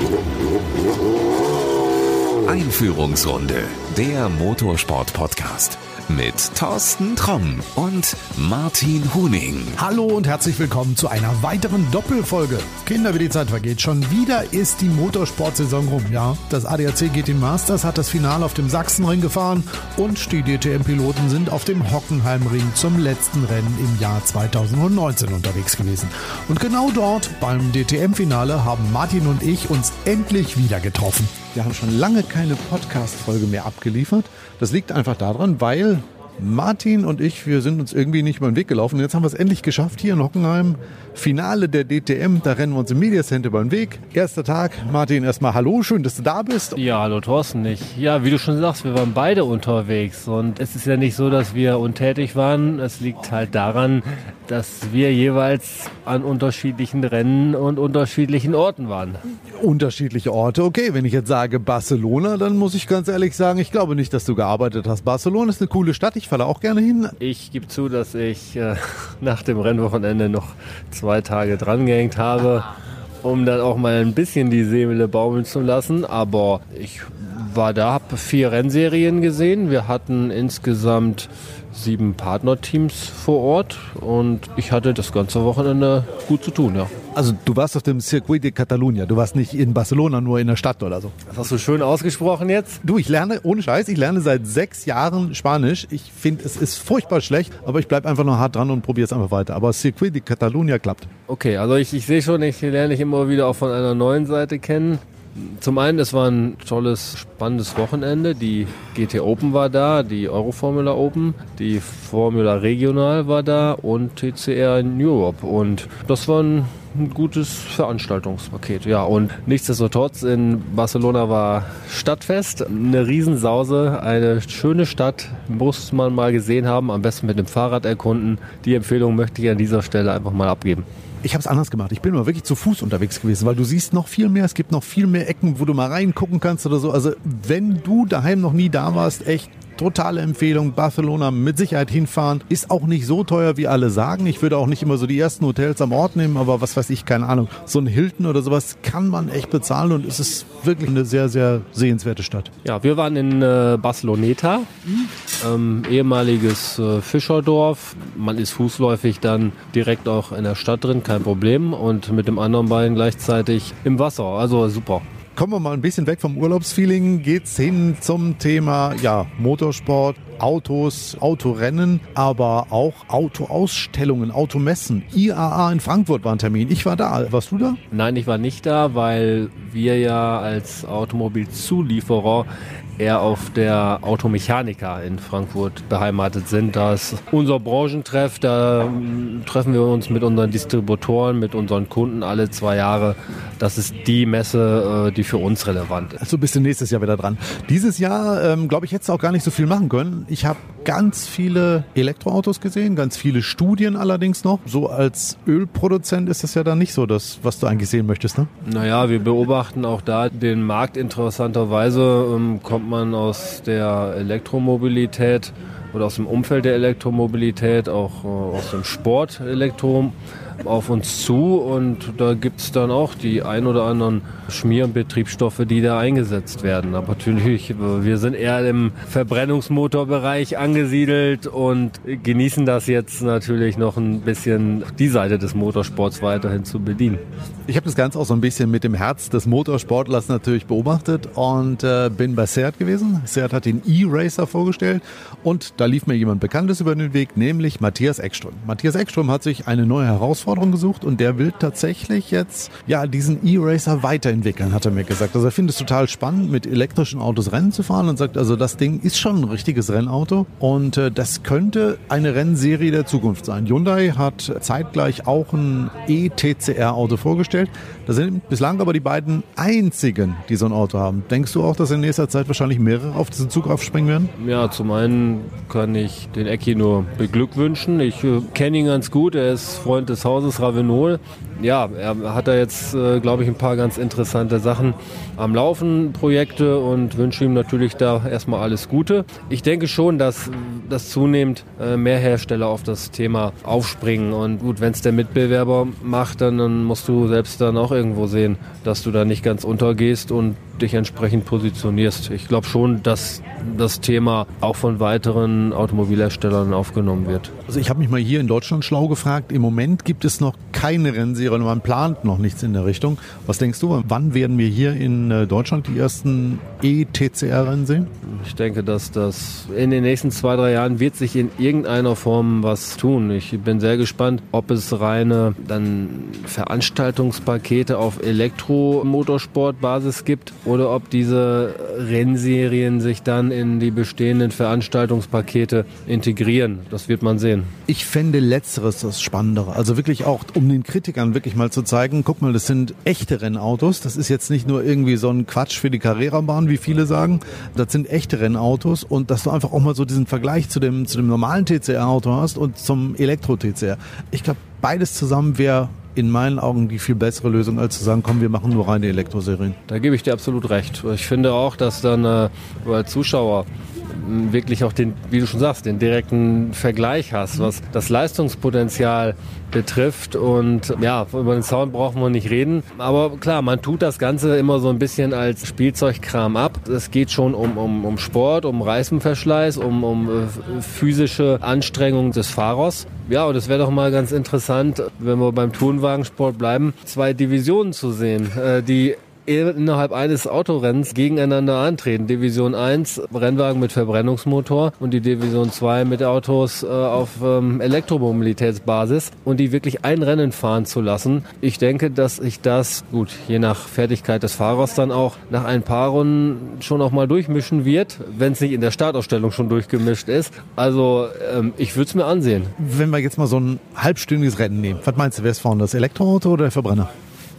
えっ? Einführungsrunde, der Motorsport-Podcast mit Thorsten Tromm und Martin Huning. Hallo und herzlich willkommen zu einer weiteren Doppelfolge. Kinder, wie die Zeit vergeht, schon wieder ist die Motorsportsaison rum. Ja, das ADAC GT Masters hat das Finale auf dem Sachsenring gefahren und die DTM-Piloten sind auf dem Hockenheimring zum letzten Rennen im Jahr 2019 unterwegs gewesen. Und genau dort beim DTM-Finale haben Martin und ich uns endlich wieder getroffen. Wir haben schon lange keine Podcast-Folge mehr abgeliefert. Das liegt einfach daran, weil Martin und ich, wir sind uns irgendwie nicht über den Weg gelaufen. Jetzt haben wir es endlich geschafft hier in Hockenheim. Finale der DTM, da rennen wir uns im Media Center über den Weg. Erster Tag. Martin, erstmal hallo, schön, dass du da bist. Ja, hallo Thorsten. Ich, ja, wie du schon sagst, wir waren beide unterwegs. Und es ist ja nicht so, dass wir untätig waren. Es liegt halt daran, dass wir jeweils an unterschiedlichen Rennen und unterschiedlichen Orten waren. Unterschiedliche Orte. Okay, wenn ich jetzt sage Barcelona, dann muss ich ganz ehrlich sagen, ich glaube nicht, dass du gearbeitet hast. Barcelona ist eine coole Stadt. Ich falle auch gerne hin. Ich gebe zu, dass ich äh, nach dem Rennwochenende noch zwei Tage dran gehängt habe, um dann auch mal ein bisschen die Seele baumeln zu lassen. Aber ich war da, habe vier Rennserien gesehen. Wir hatten insgesamt sieben Partnerteams vor Ort und ich hatte das ganze Wochenende gut zu tun, ja. Also du warst auf dem Circuit de Catalunya, du warst nicht in Barcelona, nur in der Stadt oder so. Das hast du schön ausgesprochen jetzt. Du, ich lerne, ohne Scheiß, ich lerne seit sechs Jahren Spanisch. Ich finde, es ist furchtbar schlecht, aber ich bleibe einfach noch hart dran und probiere es einfach weiter. Aber Circuit de Catalunya klappt. Okay, also ich, ich sehe schon, ich lerne dich immer wieder auch von einer neuen Seite kennen. Zum einen, es war ein tolles, spannendes Wochenende. Die GT Open war da, die Euroformula Open, die Formula Regional war da und TCR in Europe. Und das war ein, gutes Veranstaltungspaket. Ja, und nichtsdestotrotz in Barcelona war Stadtfest, eine Riesensause, eine schöne Stadt, muss man mal gesehen haben, am besten mit dem Fahrrad erkunden. Die Empfehlung möchte ich an dieser Stelle einfach mal abgeben. Ich habe es anders gemacht. Ich bin mal wirklich zu Fuß unterwegs gewesen, weil du siehst noch viel mehr. Es gibt noch viel mehr Ecken, wo du mal reingucken kannst oder so. Also wenn du daheim noch nie da warst, echt totale Empfehlung. Barcelona mit Sicherheit hinfahren. Ist auch nicht so teuer, wie alle sagen. Ich würde auch nicht immer so die ersten Hotels am Ort nehmen, aber was weiß ich, keine Ahnung. So ein Hilton oder sowas kann man echt bezahlen und es ist wirklich eine sehr, sehr sehenswerte Stadt. Ja, wir waren in äh, Barceloneta, ähm, ehemaliges äh, Fischerdorf. Man ist fußläufig dann direkt auch in der Stadt drin, kein Problem. Und mit dem anderen Bein gleichzeitig im Wasser. Also super. Kommen wir mal ein bisschen weg vom Urlaubsfeeling, geht's hin zum Thema ja, Motorsport, Autos, Autorennen, aber auch Autoausstellungen, Automessen. IAA in Frankfurt war ein Termin. Ich war da. Warst du da? Nein, ich war nicht da, weil wir ja als Automobilzulieferer eher auf der Automechaniker in Frankfurt beheimatet sind. Da ist unser Branchentreff, da mm, treffen wir uns mit unseren Distributoren, mit unseren Kunden alle zwei Jahre. Das ist die Messe, äh, die für uns relevant ist. Also bist du nächstes Jahr wieder dran. Dieses Jahr, ähm, glaube ich, hättest du auch gar nicht so viel machen können. Ich habe ganz viele Elektroautos gesehen, ganz viele Studien allerdings noch. So als Ölproduzent ist das ja dann nicht so das, was du eigentlich sehen möchtest, ne? Naja, wir beobachten auch da den Markt interessanterweise. Ähm, man aus der Elektromobilität oder aus dem Umfeld der Elektromobilität, auch äh, aus dem Sport Elektro auf uns zu und da gibt es dann auch die ein oder anderen Schmierbetriebsstoffe, die da eingesetzt werden. Aber natürlich, wir sind eher im Verbrennungsmotorbereich angesiedelt und genießen das jetzt natürlich noch ein bisschen die Seite des Motorsports weiterhin zu bedienen. Ich habe das Ganze auch so ein bisschen mit dem Herz des Motorsportlers natürlich beobachtet und äh, bin bei Seat gewesen. Seat hat den E-Racer vorgestellt und da lief mir jemand Bekanntes über den Weg, nämlich Matthias Ekström. Matthias Ekström hat sich eine neue Herausforderung gesucht und der will tatsächlich jetzt ja diesen E-Racer weiterentwickeln, hat er mir gesagt. Also er findet es total spannend, mit elektrischen Autos Rennen zu fahren und sagt, also das Ding ist schon ein richtiges Rennauto und äh, das könnte eine Rennserie der Zukunft sein. Hyundai hat zeitgleich auch ein E-TCR-Auto vorgestellt. Das sind bislang aber die beiden einzigen, die so ein Auto haben. Denkst du auch, dass in nächster Zeit wahrscheinlich mehrere auf diesen Zug aufspringen werden? Ja, zum einen kann ich den Ecki nur beglückwünschen. Ich äh, kenne ihn ganz gut, er ist Freund des Hauses Hauses Ravenol. Ja, er hat da jetzt, äh, glaube ich, ein paar ganz interessante Sachen am Laufen, Projekte und wünsche ihm natürlich da erstmal alles Gute. Ich denke schon, dass, dass zunehmend äh, mehr Hersteller auf das Thema aufspringen. Und gut, wenn es der Mitbewerber macht, dann, dann musst du selbst dann auch irgendwo sehen, dass du da nicht ganz untergehst und dich entsprechend positionierst. Ich glaube schon, dass das Thema auch von weiteren Automobilherstellern aufgenommen wird. Also ich habe mich mal hier in Deutschland schlau gefragt. Im Moment gibt es noch keine Rennserie und man plant noch nichts in der Richtung. Was denkst du, wann werden wir hier in äh, Deutschland die ersten E-TCR-Rennen sehen? Ich denke, dass das in den nächsten zwei, drei Jahren wird sich in irgendeiner Form was tun. Ich bin sehr gespannt, ob es reine dann Veranstaltungspakete auf Elektromotorsportbasis gibt oder ob diese Rennserien sich dann in die bestehenden Veranstaltungspakete integrieren. Das wird man sehen. Ich fände letzteres das Spannendere. Also wirklich auch, um den Kritikern wirklich mal zu zeigen, guck mal, das sind echte Rennautos. Das ist jetzt nicht nur irgendwie so ein Quatsch für die Carrera-Bahn, wie viele sagen. Das sind echte Rennautos und dass du einfach auch mal so diesen Vergleich zu dem, zu dem normalen TCR-Auto hast und zum Elektro-TCR. Ich glaube, beides zusammen wäre in meinen Augen die viel bessere Lösung, als zu sagen, komm, wir machen nur reine Elektroserien. Da gebe ich dir absolut recht. Ich finde auch, dass dann äh, als Zuschauer wirklich auch den, wie du schon sagst, den direkten Vergleich hast, was das Leistungspotenzial betrifft. Und ja, über den Sound brauchen wir nicht reden. Aber klar, man tut das Ganze immer so ein bisschen als Spielzeugkram ab. Es geht schon um, um, um Sport, um Reifenverschleiß, um, um äh, physische Anstrengung des Fahrers. Ja, und es wäre doch mal ganz interessant, wenn wir beim Tourenwagensport bleiben, zwei Divisionen zu sehen, äh, die innerhalb eines Autorennens gegeneinander antreten. Division 1 Rennwagen mit Verbrennungsmotor und die Division 2 mit Autos äh, auf ähm, Elektromobilitätsbasis und die wirklich ein Rennen fahren zu lassen. Ich denke, dass sich das, gut, je nach Fertigkeit des Fahrers dann auch nach ein paar Runden schon auch mal durchmischen wird, wenn es nicht in der Startausstellung schon durchgemischt ist. Also ähm, ich würde es mir ansehen. Wenn wir jetzt mal so ein halbstündiges Rennen nehmen, was meinst du, wer ist vorne, das Elektroauto oder der Verbrenner?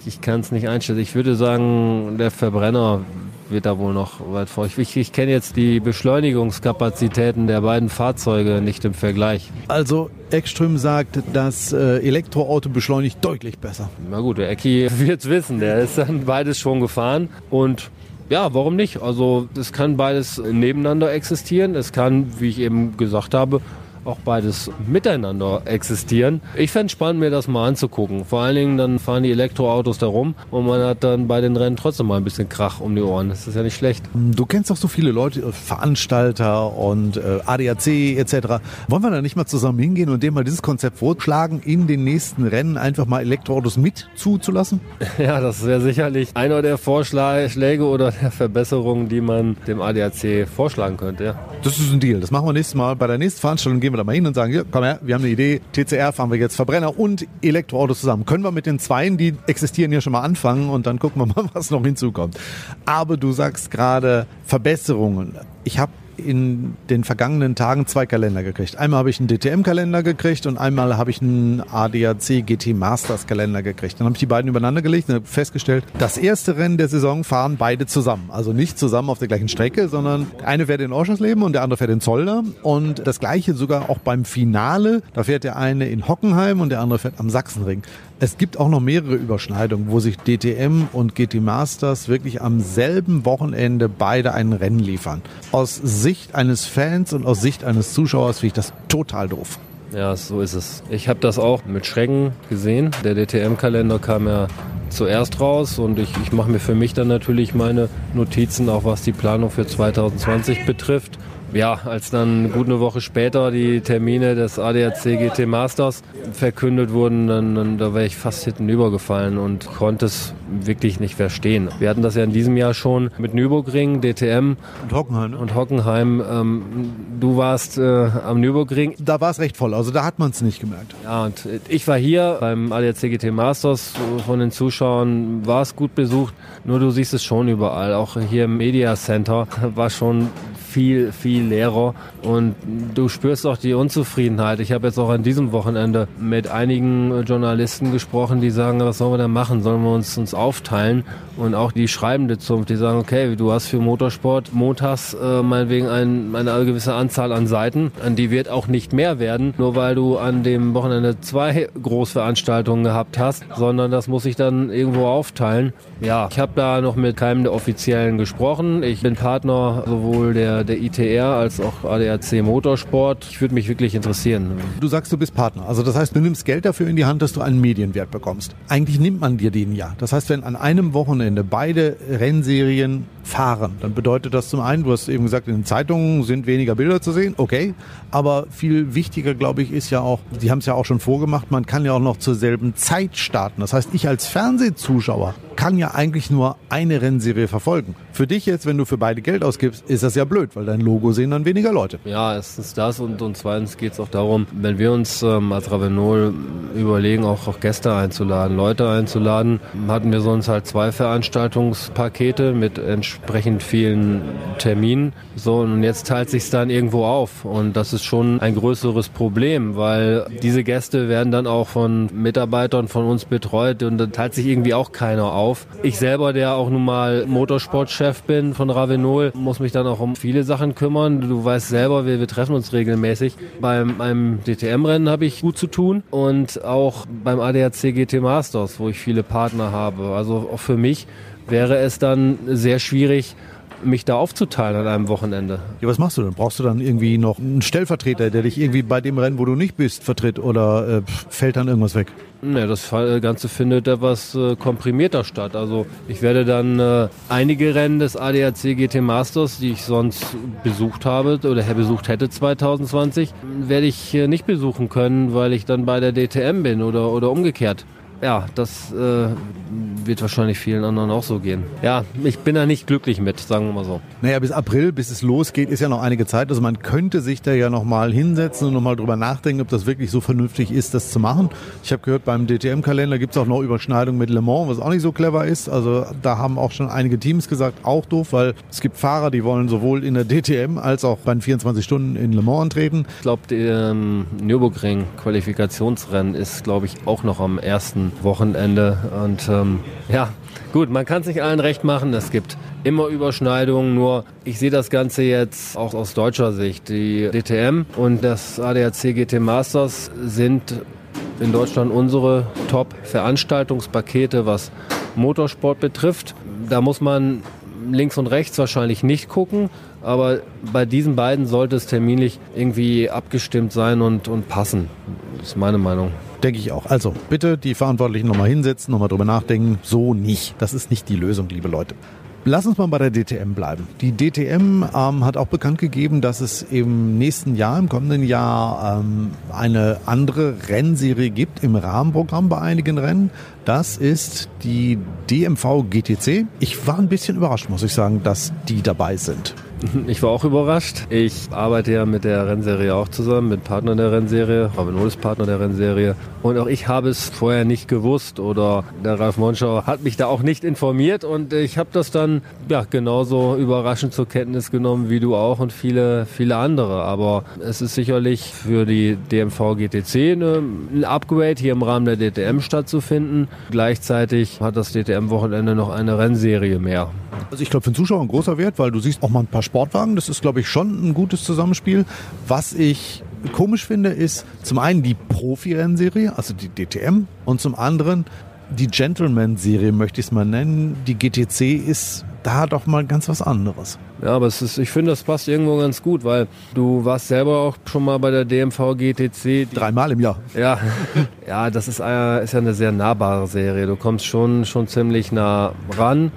Ich kann es nicht einstellen. Ich würde sagen, der Verbrenner wird da wohl noch weit vor. Ich, ich, kenne jetzt die Beschleunigungskapazitäten der beiden Fahrzeuge nicht im Vergleich. Also Ekström sagt, das äh, Elektroauto beschleunigt deutlich besser. Na gut, der Ecki wird es wissen. Der ist dann beides schon gefahren und ja, warum nicht? Also es kann beides nebeneinander existieren. Es kann, wie ich eben gesagt habe, auch beides miteinander existieren. Ich fände es spannend, mir das mal anzugucken. Vor allen Dingen dann fahren die Elektroautos da rum und man hat dann bei den Rennen trotzdem mal ein bisschen Krach um die Ohren. Das ist ja nicht schlecht. Du kennst doch so viele Leute, äh, Veranstalter und äh, ADAC etc. Wollen wir da nicht mal zusammen hingehen und dem mal dieses Konzept vorschlagen, in den nächsten Rennen einfach mal Elektroautos mit zuzulassen? Ja, das wäre sicherlich einer der Vorschläge oder der Verbesserungen, die man dem ADAC vorschlagen könnte. Ja. Das ist ein Deal. Das machen wir nächstes Mal. Bei der nächsten Veranstaltung gehen wir da mal hin und sagen, ja, komm her, wir haben eine Idee, TCR fahren wir jetzt Verbrenner und Elektroautos zusammen. Können wir mit den Zweien, die existieren, ja schon mal anfangen und dann gucken wir mal, was noch hinzukommt. Aber du sagst gerade Verbesserungen. Ich habe in den vergangenen Tagen zwei Kalender gekriegt. Einmal habe ich einen DTM-Kalender gekriegt und einmal habe ich einen ADAC GT Masters Kalender gekriegt. Dann habe ich die beiden übereinander gelegt und habe festgestellt, das erste Rennen der Saison fahren beide zusammen. Also nicht zusammen auf der gleichen Strecke, sondern eine fährt in Oschersleben und der andere fährt in Zolder. Und das gleiche sogar auch beim Finale. Da fährt der eine in Hockenheim und der andere fährt am Sachsenring. Es gibt auch noch mehrere Überschneidungen, wo sich DTM und GT Masters wirklich am selben Wochenende beide ein Rennen liefern. Aus Sicht eines Fans und aus Sicht eines Zuschauers finde ich das total doof. Ja, so ist es. Ich habe das auch mit Schrecken gesehen. Der DTM-Kalender kam ja zuerst raus und ich, ich mache mir für mich dann natürlich meine Notizen, auch was die Planung für 2020 betrifft ja, als dann gut eine Woche später die Termine des ADAC GT Masters verkündet wurden, dann, dann da wäre ich fast hinten übergefallen und konnte es wirklich nicht verstehen. Wir hatten das ja in diesem Jahr schon mit Nürburgring, DTM und Hockenheim. Ne? Und Hockenheim. Ähm, du warst äh, am Nürburgring. Da war es recht voll, also da hat man es nicht gemerkt. Ja, und ich war hier beim ADAC GT Masters. Von den Zuschauern war es gut besucht, nur du siehst es schon überall. Auch hier im Media Center war schon viel, viel leerer und du spürst auch die Unzufriedenheit. Ich habe jetzt auch an diesem Wochenende mit einigen Journalisten gesprochen, die sagen, was sollen wir da machen? Sollen wir uns, uns aufteilen? Und auch die schreibende Zunft, die sagen, okay, du hast für Motorsport montags äh, meinetwegen ein, eine gewisse Anzahl an Seiten, an die wird auch nicht mehr werden, nur weil du an dem Wochenende zwei Großveranstaltungen gehabt hast, sondern das muss ich dann irgendwo aufteilen. Ja, ich habe da noch mit keinem der Offiziellen gesprochen. Ich bin Partner sowohl der, der ITR als auch ADAC Motorsport. Ich würde mich wirklich interessieren. Du sagst, du bist Partner. Also das heißt, du nimmst Geld dafür in die Hand, dass du einen Medienwert bekommst. Eigentlich nimmt man dir den ja. Das heißt, wenn an einem Wochenende beide Rennserien fahren, dann bedeutet das zum einen, du hast eben gesagt, in den Zeitungen sind weniger Bilder zu sehen. Okay. Aber viel wichtiger, glaube ich, ist ja auch, die haben es ja auch schon vorgemacht, man kann ja auch noch zur selben Zeit starten. Das heißt, ich als Fernsehzuschauer kann ja eigentlich nur eine Rennserie verfolgen. Für dich jetzt, wenn du für beide Geld ausgibst, ist das ja blöd, weil dein Logo sehen dann weniger Leute. Ja, erstens das und, und zweitens geht es auch darum, wenn wir uns ähm, als Ravenol überlegen, auch, auch Gäste einzuladen, Leute einzuladen, hatten wir sonst halt zwei Veranstaltungspakete mit entsprechend vielen Terminen. So, und jetzt teilt sich dann irgendwo auf. Und das ist schon ein größeres Problem, weil diese Gäste werden dann auch von Mitarbeitern von uns betreut und da teilt sich irgendwie auch keiner auf auf. Ich selber, der auch nun mal Motorsportchef bin von Ravenol, muss mich dann auch um viele Sachen kümmern. Du weißt selber, wir, wir treffen uns regelmäßig. Beim, beim DTM-Rennen habe ich gut zu tun und auch beim ADAC GT Masters, wo ich viele Partner habe. Also auch für mich wäre es dann sehr schwierig, mich da aufzuteilen an einem Wochenende. Ja, was machst du denn? Brauchst du dann irgendwie noch einen Stellvertreter, der dich irgendwie bei dem Rennen, wo du nicht bist, vertritt oder äh, fällt dann irgendwas weg? Ne, das Ganze findet etwas äh, komprimierter statt. Also ich werde dann äh, einige Rennen des ADAC GT Masters, die ich sonst besucht habe oder besucht hätte 2020, werde ich äh, nicht besuchen können, weil ich dann bei der DTM bin oder, oder umgekehrt ja, das äh, wird wahrscheinlich vielen anderen auch so gehen. Ja, ich bin da nicht glücklich mit, sagen wir mal so. Naja, bis April, bis es losgeht, ist ja noch einige Zeit. Also man könnte sich da ja nochmal hinsetzen und nochmal drüber nachdenken, ob das wirklich so vernünftig ist, das zu machen. Ich habe gehört, beim DTM-Kalender gibt es auch noch Überschneidungen mit Le Mans, was auch nicht so clever ist. Also da haben auch schon einige Teams gesagt, auch doof, weil es gibt Fahrer, die wollen sowohl in der DTM als auch bei den 24 Stunden in Le Mans antreten. Ich glaube, ähm, Nürburgring-Qualifikationsrennen ist, glaube ich, auch noch am Wochenende. Und ähm, ja, gut, man kann es nicht allen recht machen. Es gibt immer Überschneidungen, nur ich sehe das Ganze jetzt auch aus deutscher Sicht. Die DTM und das ADAC GT Masters sind in Deutschland unsere Top-Veranstaltungspakete, was Motorsport betrifft. Da muss man links und rechts wahrscheinlich nicht gucken, aber bei diesen beiden sollte es terminlich irgendwie abgestimmt sein und, und passen. Das ist meine Meinung. Denke ich auch. Also bitte die Verantwortlichen nochmal hinsetzen, nochmal drüber nachdenken. So nicht. Das ist nicht die Lösung, liebe Leute. Lass uns mal bei der DTM bleiben. Die DTM ähm, hat auch bekannt gegeben, dass es im nächsten Jahr, im kommenden Jahr, ähm, eine andere Rennserie gibt im Rahmenprogramm bei einigen Rennen. Das ist die DMV GTC. Ich war ein bisschen überrascht, muss ich sagen, dass die dabei sind. Ich war auch überrascht. Ich arbeite ja mit der Rennserie auch zusammen, mit Partnern der Rennserie, Ravenol ist Partner der Rennserie. Und auch ich habe es vorher nicht gewusst oder der Ralf Monschau hat mich da auch nicht informiert und ich habe das dann ja genauso überraschend zur Kenntnis genommen wie du auch und viele, viele andere. Aber es ist sicherlich für die DMV GTC ein Upgrade hier im Rahmen der DTM stattzufinden. Gleichzeitig hat das DTM-Wochenende noch eine Rennserie mehr. Also ich glaube für den Zuschauer ein großer Wert, weil du siehst auch mal ein paar Sportwagen. Das ist, glaube ich, schon ein gutes Zusammenspiel. Was ich komisch finde, ist zum einen die Profi-Rennserie, also die DTM, und zum anderen die Gentleman-Serie, möchte ich es mal nennen. Die GTC ist da doch mal ganz was anderes. Ja, aber es ist, ich finde, das passt irgendwo ganz gut, weil du warst selber auch schon mal bei der DMV GTC. Dreimal im Jahr. Ja, ja, das ist, äh, ist ja eine sehr nahbare Serie. Du kommst schon, schon ziemlich nah ran.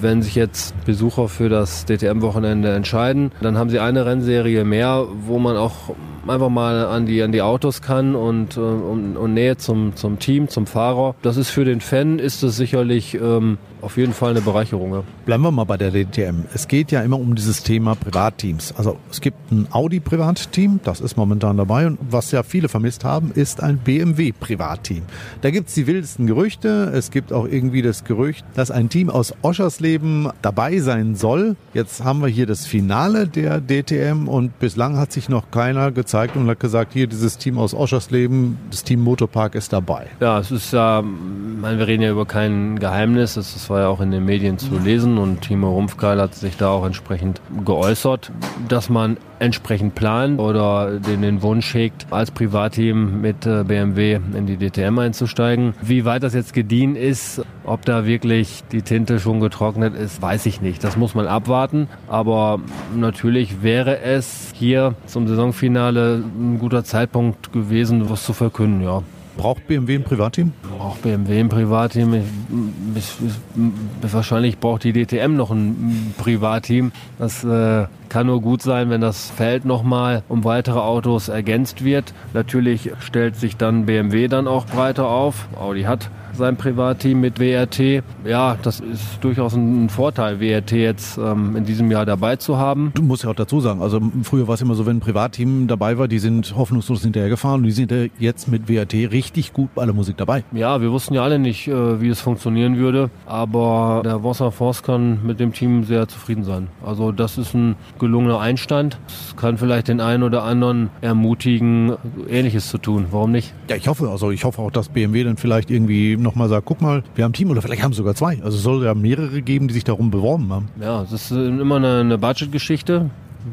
Wenn sich jetzt Besucher für das DTM-Wochenende entscheiden, dann haben sie eine Rennserie mehr, wo man auch einfach mal an die, an die Autos kann und, äh, und, und Nähe zum, zum Team, zum Fahrer. Das ist für den Fan, ist es sicherlich ähm, auf jeden Fall eine Bereicherung. Ja. Bleiben wir mal bei der DTM. Es geht ja immer um dieses Thema Privatteams. Also es gibt ein Audi-Privatteam, das ist momentan dabei. Und was ja viele vermisst haben, ist ein BMW-Privatteam. Da gibt es die wildesten Gerüchte. Es gibt auch irgendwie das Gerücht, dass ein Team aus Oschersleben dabei sein soll. Jetzt haben wir hier das Finale der DTM und bislang hat sich noch keiner gezeigt und hat gesagt, hier dieses Team aus Oschersleben, das Team Motorpark ist dabei. Ja, es ist ja, meine, wir reden ja über kein Geheimnis. Es ist war ja auch in den Medien zu lesen und Timo Rumpfkeil hat sich da auch entsprechend geäußert, dass man entsprechend plant oder den, den Wunsch hegt, als Privatteam mit äh, BMW in die DTM einzusteigen. Wie weit das jetzt gediehen ist, ob da wirklich die Tinte schon getrocknet ist, weiß ich nicht. Das muss man abwarten. Aber natürlich wäre es hier zum Saisonfinale ein guter Zeitpunkt gewesen, was zu verkünden, ja. Braucht BMW ein Privatteam? Braucht BMW ein Privatteam? Ich, ich, ich, wahrscheinlich braucht die DTM noch ein Privatteam. Das äh, kann nur gut sein, wenn das Feld nochmal um weitere Autos ergänzt wird. Natürlich stellt sich dann BMW dann auch breiter auf. Audi hat sein Privatteam mit WRT. Ja, das ist durchaus ein Vorteil, WRT jetzt ähm, in diesem Jahr dabei zu haben. Du musst ja auch dazu sagen, also früher war es immer so, wenn ein Privatteam dabei war, die sind hoffnungslos hinterher gefahren und die sind ja jetzt mit WRT richtig gut bei der Musik dabei. Ja, wir wussten ja alle nicht, äh, wie es funktionieren würde, aber der Wasser Force kann mit dem Team sehr zufrieden sein. Also das ist ein gelungener Einstand. Es kann vielleicht den einen oder anderen ermutigen, Ähnliches zu tun. Warum nicht? Ja, ich hoffe, also ich hoffe auch, dass BMW dann vielleicht irgendwie nochmal sagt, guck mal, wir haben ein Team oder vielleicht haben sogar zwei. Also es soll ja mehrere geben, die sich darum beworben haben. Ja, es ist immer eine, eine Budgetgeschichte.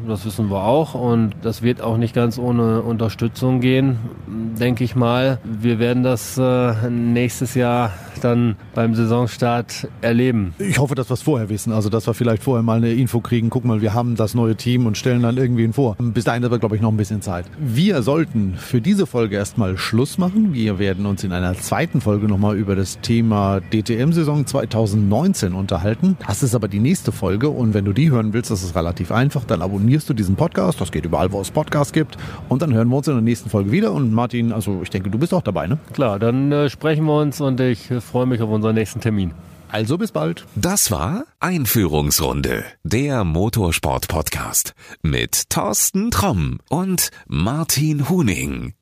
Das wissen wir auch und das wird auch nicht ganz ohne Unterstützung gehen, denke ich mal. Wir werden das äh, nächstes Jahr dann beim Saisonstart erleben. Ich hoffe, dass wir es vorher wissen. Also, dass wir vielleicht vorher mal eine Info kriegen. Guck mal, wir haben das neue Team und stellen dann irgendwen vor. Bis dahin haben wir, glaube ich, noch ein bisschen Zeit. Wir sollten für diese Folge erstmal Schluss machen. Wir werden uns in einer zweiten Folge nochmal über das Thema DTM-Saison 2019 unterhalten. Das ist aber die nächste Folge und wenn du die hören willst, das ist relativ einfach. Dann abonnierst du diesen Podcast. Das geht überall, wo es Podcasts gibt. Und dann hören wir uns in der nächsten Folge wieder. Und Martin, also ich denke, du bist auch dabei, ne? Klar, dann äh, sprechen wir uns und ich äh, freue mich auf unseren nächsten Termin. Also bis bald. Das war Einführungsrunde, der Motorsport-Podcast mit Thorsten Tromm und Martin Huning.